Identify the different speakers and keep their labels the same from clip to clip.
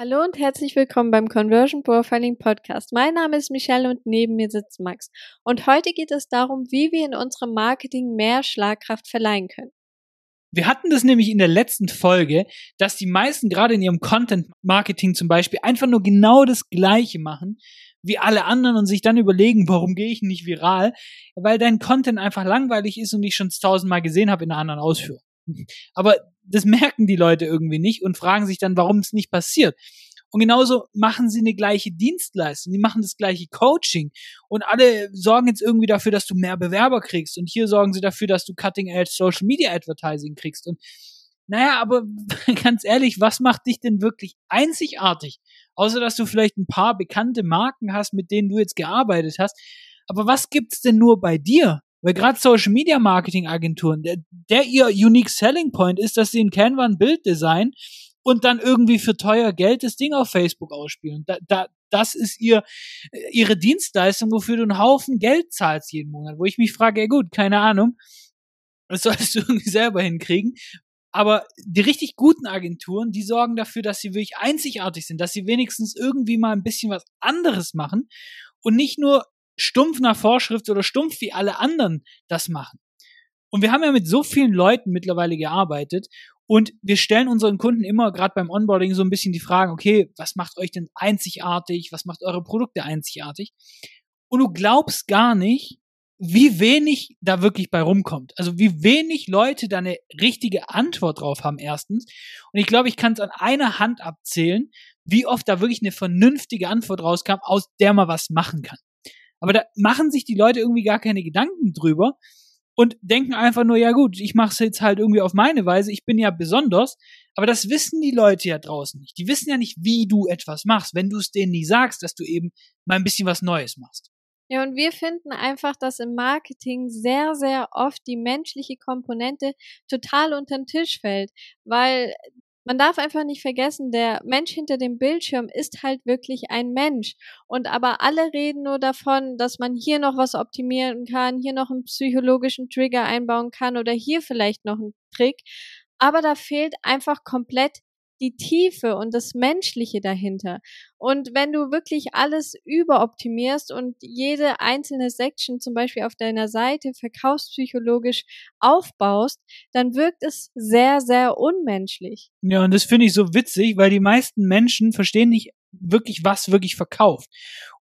Speaker 1: Hallo und herzlich willkommen beim Conversion Profiling Podcast. Mein Name ist Michelle und neben mir sitzt Max. Und heute geht es darum, wie wir in unserem Marketing mehr Schlagkraft verleihen können.
Speaker 2: Wir hatten das nämlich in der letzten Folge, dass die meisten gerade in ihrem Content Marketing zum Beispiel einfach nur genau das Gleiche machen wie alle anderen und sich dann überlegen, warum gehe ich nicht viral, weil dein Content einfach langweilig ist und ich schon tausendmal gesehen habe in einer anderen Ausführung. Aber das merken die Leute irgendwie nicht und fragen sich dann, warum es nicht passiert. Und genauso machen sie eine gleiche Dienstleistung, die machen das gleiche Coaching und alle sorgen jetzt irgendwie dafür, dass du mehr Bewerber kriegst und hier sorgen sie dafür, dass du Cutting Edge Social Media Advertising kriegst und naja, aber ganz ehrlich, was macht dich denn wirklich einzigartig? Außer dass du vielleicht ein paar bekannte Marken hast, mit denen du jetzt gearbeitet hast. Aber was gibt's denn nur bei dir? Weil gerade Social Media Marketing Agenturen, der, der ihr Unique Selling Point ist, dass sie in Canva ein Bild designen und dann irgendwie für teuer Geld das Ding auf Facebook ausspielen. Da, da, das ist ihr, ihre Dienstleistung, wofür du einen Haufen Geld zahlst jeden Monat. Wo ich mich frage, ja gut, keine Ahnung, das solltest du irgendwie selber hinkriegen. Aber die richtig guten Agenturen, die sorgen dafür, dass sie wirklich einzigartig sind, dass sie wenigstens irgendwie mal ein bisschen was anderes machen und nicht nur stumpf nach Vorschrift oder stumpf wie alle anderen das machen. Und wir haben ja mit so vielen Leuten mittlerweile gearbeitet und wir stellen unseren Kunden immer gerade beim Onboarding so ein bisschen die Fragen, okay, was macht euch denn einzigartig? Was macht eure Produkte einzigartig? Und du glaubst gar nicht, wie wenig da wirklich bei rumkommt. Also wie wenig Leute da eine richtige Antwort drauf haben erstens. Und ich glaube, ich kann es an einer Hand abzählen, wie oft da wirklich eine vernünftige Antwort rauskam, aus der man was machen kann. Aber da machen sich die Leute irgendwie gar keine Gedanken drüber und denken einfach nur, ja gut, ich mache es jetzt halt irgendwie auf meine Weise, ich bin ja besonders, aber das wissen die Leute ja draußen nicht. Die wissen ja nicht, wie du etwas machst, wenn du es denen nie sagst, dass du eben mal ein bisschen was Neues machst.
Speaker 1: Ja, und wir finden einfach, dass im Marketing sehr, sehr oft die menschliche Komponente total unter den Tisch fällt, weil man darf einfach nicht vergessen, der Mensch hinter dem Bildschirm ist halt wirklich ein Mensch. Und aber alle reden nur davon, dass man hier noch was optimieren kann, hier noch einen psychologischen Trigger einbauen kann oder hier vielleicht noch einen Trick. Aber da fehlt einfach komplett die Tiefe und das Menschliche dahinter. Und wenn du wirklich alles überoptimierst und jede einzelne Section zum Beispiel auf deiner Seite verkaufspsychologisch aufbaust, dann wirkt es sehr, sehr unmenschlich.
Speaker 2: Ja, und das finde ich so witzig, weil die meisten Menschen verstehen nicht wirklich, was wirklich verkauft.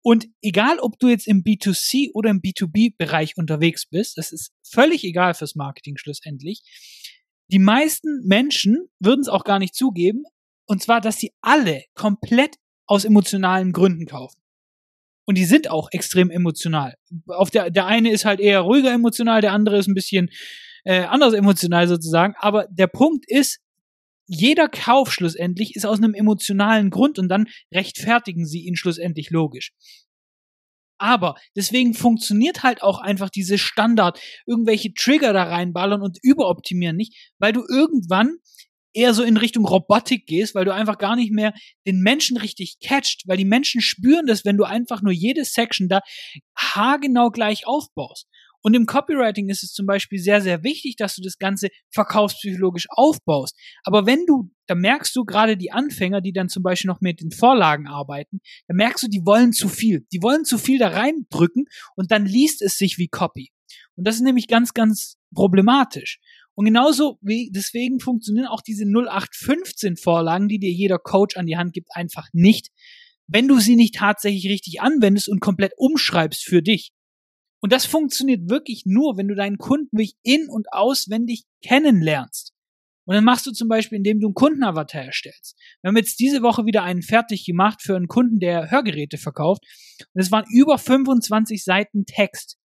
Speaker 2: Und egal, ob du jetzt im B2C oder im B2B-Bereich unterwegs bist, das ist völlig egal fürs Marketing schlussendlich die meisten Menschen würden es auch gar nicht zugeben, und zwar, dass sie alle komplett aus emotionalen Gründen kaufen. Und die sind auch extrem emotional. Auf der, der eine ist halt eher ruhiger emotional, der andere ist ein bisschen äh, anders emotional sozusagen. Aber der Punkt ist, jeder Kauf schlussendlich ist aus einem emotionalen Grund und dann rechtfertigen sie ihn schlussendlich logisch. Aber deswegen funktioniert halt auch einfach diese Standard, irgendwelche Trigger da reinballern und überoptimieren nicht, weil du irgendwann eher so in Richtung Robotik gehst, weil du einfach gar nicht mehr den Menschen richtig catcht, weil die Menschen spüren das, wenn du einfach nur jede Section da haargenau gleich aufbaust. Und im Copywriting ist es zum Beispiel sehr, sehr wichtig, dass du das Ganze verkaufspsychologisch aufbaust. Aber wenn du, da merkst du gerade die Anfänger, die dann zum Beispiel noch mit den Vorlagen arbeiten, da merkst du, die wollen zu viel. Die wollen zu viel da reindrücken und dann liest es sich wie Copy. Und das ist nämlich ganz, ganz problematisch. Und genauso wie, deswegen funktionieren auch diese 0815 Vorlagen, die dir jeder Coach an die Hand gibt, einfach nicht, wenn du sie nicht tatsächlich richtig anwendest und komplett umschreibst für dich. Und das funktioniert wirklich nur, wenn du deinen Kunden wirklich in- und auswendig kennenlernst. Und dann machst du zum Beispiel, indem du einen Kundenavatar erstellst. Wir haben jetzt diese Woche wieder einen fertig gemacht für einen Kunden, der Hörgeräte verkauft. Und es waren über 25 Seiten Text,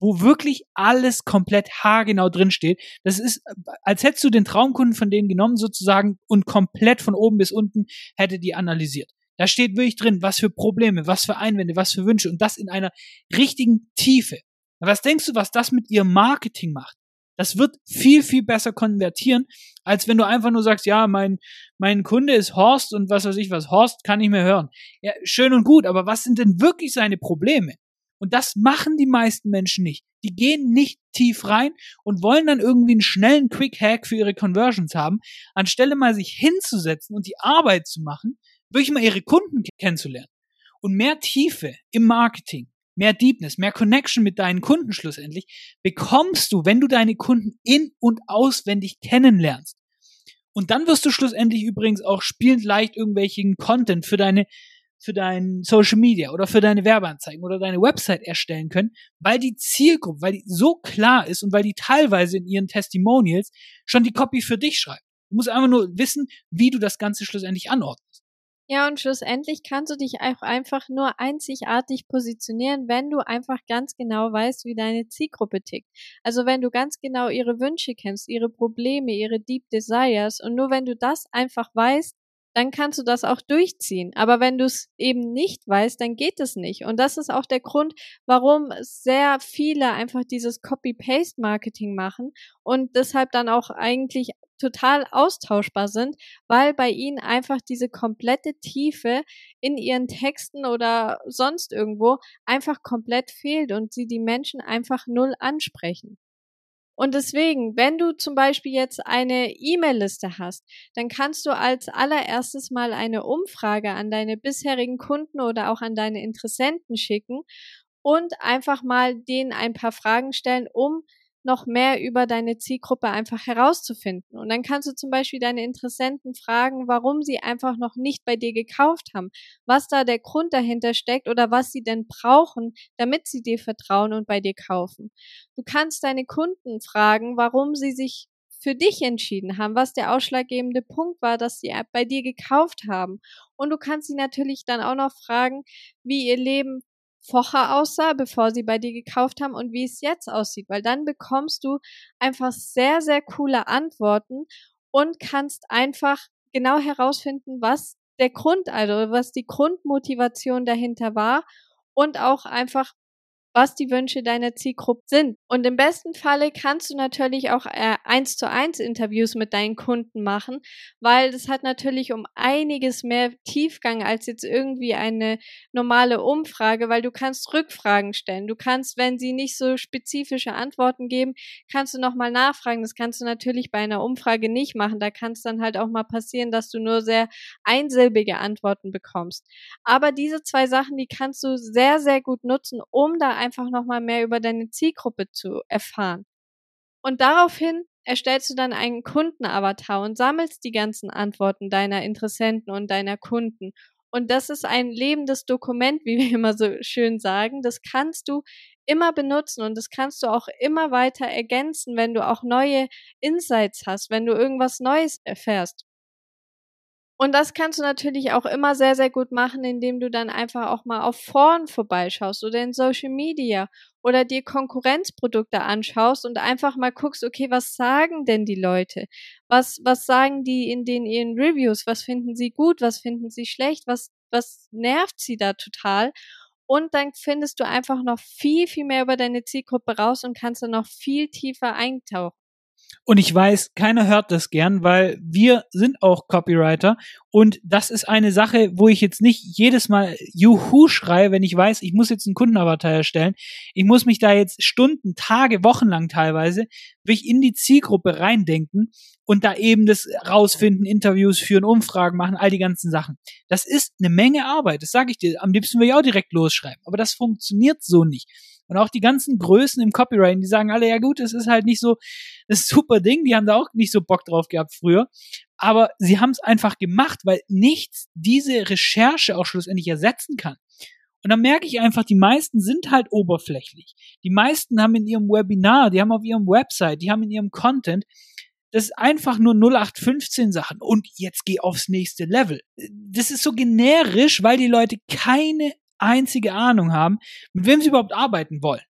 Speaker 2: wo wirklich alles komplett haargenau drinsteht. Das ist, als hättest du den Traumkunden von denen genommen sozusagen und komplett von oben bis unten hätte die analysiert. Da steht wirklich drin, was für Probleme, was für Einwände, was für Wünsche und das in einer richtigen Tiefe. Was denkst du, was das mit ihrem Marketing macht? Das wird viel, viel besser konvertieren, als wenn du einfach nur sagst, ja, mein, mein Kunde ist Horst und was weiß ich was, Horst kann ich mehr hören. Ja, schön und gut, aber was sind denn wirklich seine Probleme? Und das machen die meisten Menschen nicht. Die gehen nicht tief rein und wollen dann irgendwie einen schnellen Quick Hack für ihre Conversions haben, anstelle mal sich hinzusetzen und die Arbeit zu machen, wirklich mal ihre Kunden kennenzulernen und mehr Tiefe im Marketing, mehr Deepness, mehr Connection mit deinen Kunden schlussendlich bekommst du, wenn du deine Kunden in und auswendig kennenlernst. Und dann wirst du schlussendlich übrigens auch spielend leicht irgendwelchen Content für deine für dein Social Media oder für deine Werbeanzeigen oder deine Website erstellen können, weil die Zielgruppe, weil die so klar ist und weil die teilweise in ihren Testimonials schon die Copy für dich schreiben. Du musst einfach nur wissen, wie du das Ganze schlussendlich anordnest.
Speaker 1: Ja, und schlussendlich kannst du dich auch einfach nur einzigartig positionieren, wenn du einfach ganz genau weißt, wie deine Zielgruppe tickt. Also wenn du ganz genau ihre Wünsche kennst, ihre Probleme, ihre Deep Desires und nur wenn du das einfach weißt, dann kannst du das auch durchziehen. Aber wenn du es eben nicht weißt, dann geht es nicht. Und das ist auch der Grund, warum sehr viele einfach dieses Copy-Paste-Marketing machen und deshalb dann auch eigentlich total austauschbar sind, weil bei ihnen einfach diese komplette Tiefe in ihren Texten oder sonst irgendwo einfach komplett fehlt und sie die Menschen einfach null ansprechen. Und deswegen, wenn du zum Beispiel jetzt eine E-Mail-Liste hast, dann kannst du als allererstes mal eine Umfrage an deine bisherigen Kunden oder auch an deine Interessenten schicken und einfach mal denen ein paar Fragen stellen, um noch mehr über deine Zielgruppe einfach herauszufinden. Und dann kannst du zum Beispiel deine Interessenten fragen, warum sie einfach noch nicht bei dir gekauft haben, was da der Grund dahinter steckt oder was sie denn brauchen, damit sie dir vertrauen und bei dir kaufen. Du kannst deine Kunden fragen, warum sie sich für dich entschieden haben, was der ausschlaggebende Punkt war, dass sie bei dir gekauft haben. Und du kannst sie natürlich dann auch noch fragen, wie ihr Leben vorher aussah, bevor sie bei dir gekauft haben und wie es jetzt aussieht, weil dann bekommst du einfach sehr, sehr coole Antworten und kannst einfach genau herausfinden, was der Grund, also was die Grundmotivation dahinter war und auch einfach was die Wünsche deiner Zielgruppe sind. Und im besten Falle kannst du natürlich auch äh, eins zu eins Interviews mit deinen Kunden machen, weil das hat natürlich um einiges mehr Tiefgang als jetzt irgendwie eine normale Umfrage, weil du kannst Rückfragen stellen. Du kannst, wenn sie nicht so spezifische Antworten geben, kannst du nochmal nachfragen. Das kannst du natürlich bei einer Umfrage nicht machen. Da kann es dann halt auch mal passieren, dass du nur sehr einsilbige Antworten bekommst. Aber diese zwei Sachen, die kannst du sehr, sehr gut nutzen, um da einfach nochmal mehr über deine Zielgruppe zu erfahren. Und daraufhin erstellst du dann einen Kundenavatar und sammelst die ganzen Antworten deiner Interessenten und deiner Kunden. Und das ist ein lebendes Dokument, wie wir immer so schön sagen. Das kannst du immer benutzen und das kannst du auch immer weiter ergänzen, wenn du auch neue Insights hast, wenn du irgendwas Neues erfährst. Und das kannst du natürlich auch immer sehr, sehr gut machen, indem du dann einfach auch mal auf Foren vorbeischaust oder in Social Media oder dir Konkurrenzprodukte anschaust und einfach mal guckst, okay, was sagen denn die Leute? Was, was sagen die in den ihren Reviews? Was finden sie gut? Was finden sie schlecht? Was, was nervt sie da total? Und dann findest du einfach noch viel, viel mehr über deine Zielgruppe raus und kannst dann noch viel tiefer eintauchen.
Speaker 2: Und ich weiß, keiner hört das gern, weil wir sind auch Copywriter. Und das ist eine Sache, wo ich jetzt nicht jedes Mal Juhu schreie, wenn ich weiß, ich muss jetzt einen Kundenavatar erstellen. Ich muss mich da jetzt Stunden, Tage, Wochen lang teilweise, wirklich in die Zielgruppe reindenken und da eben das rausfinden, Interviews führen, Umfragen machen, all die ganzen Sachen. Das ist eine Menge Arbeit. Das sage ich dir. Am liebsten will ich auch direkt losschreiben. Aber das funktioniert so nicht. Und auch die ganzen Größen im Copywriting, die sagen alle, ja gut, es ist halt nicht so das super Ding, die haben da auch nicht so Bock drauf gehabt früher. Aber sie haben es einfach gemacht, weil nichts diese Recherche auch schlussendlich ersetzen kann. Und dann merke ich einfach, die meisten sind halt oberflächlich. Die meisten haben in ihrem Webinar, die haben auf ihrem Website, die haben in ihrem Content, das ist einfach nur 0815 Sachen und jetzt geh aufs nächste Level. Das ist so generisch, weil die Leute keine einzige Ahnung haben, mit wem sie überhaupt arbeiten wollen.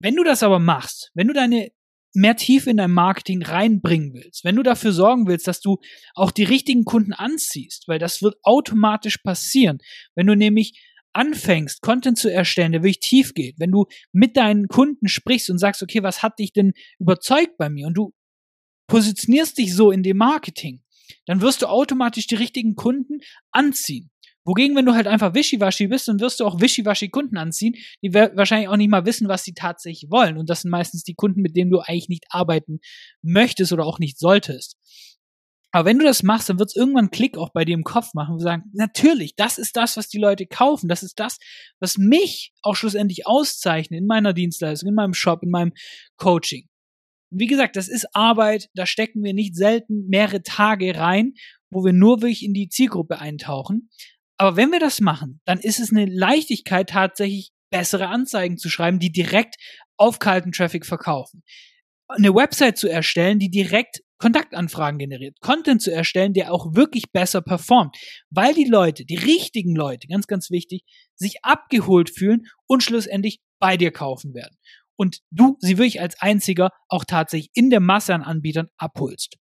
Speaker 2: Wenn du das aber machst, wenn du deine mehr Tiefe in dein Marketing reinbringen willst, wenn du dafür sorgen willst, dass du auch die richtigen Kunden anziehst, weil das wird automatisch passieren, wenn du nämlich anfängst, Content zu erstellen, der wirklich tief geht, wenn du mit deinen Kunden sprichst und sagst, okay, was hat dich denn überzeugt bei mir und du positionierst dich so in dem Marketing, dann wirst du automatisch die richtigen Kunden anziehen. Wogegen, wenn du halt einfach wischiwaschi bist, dann wirst du auch wischiwaschi Kunden anziehen, die wahrscheinlich auch nicht mal wissen, was sie tatsächlich wollen. Und das sind meistens die Kunden, mit denen du eigentlich nicht arbeiten möchtest oder auch nicht solltest. Aber wenn du das machst, dann wird es irgendwann einen Klick auch bei dir im Kopf machen und sagen, natürlich, das ist das, was die Leute kaufen. Das ist das, was mich auch schlussendlich auszeichnet in meiner Dienstleistung, in meinem Shop, in meinem Coaching. wie gesagt, das ist Arbeit, da stecken wir nicht selten mehrere Tage rein, wo wir nur wirklich in die Zielgruppe eintauchen. Aber wenn wir das machen, dann ist es eine Leichtigkeit tatsächlich bessere Anzeigen zu schreiben, die direkt auf kalten Traffic verkaufen. Eine Website zu erstellen, die direkt Kontaktanfragen generiert, Content zu erstellen, der auch wirklich besser performt, weil die Leute, die richtigen Leute, ganz, ganz wichtig, sich abgeholt fühlen und schlussendlich bei dir kaufen werden. Und du sie wirklich als einziger auch tatsächlich in der Masse an Anbietern abholst.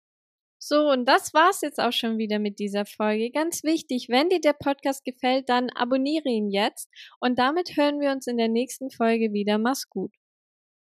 Speaker 1: So, und das war's jetzt auch schon wieder mit dieser Folge. Ganz wichtig, wenn dir der Podcast gefällt, dann abonniere ihn jetzt und damit hören wir uns in der nächsten Folge wieder. Mach's gut.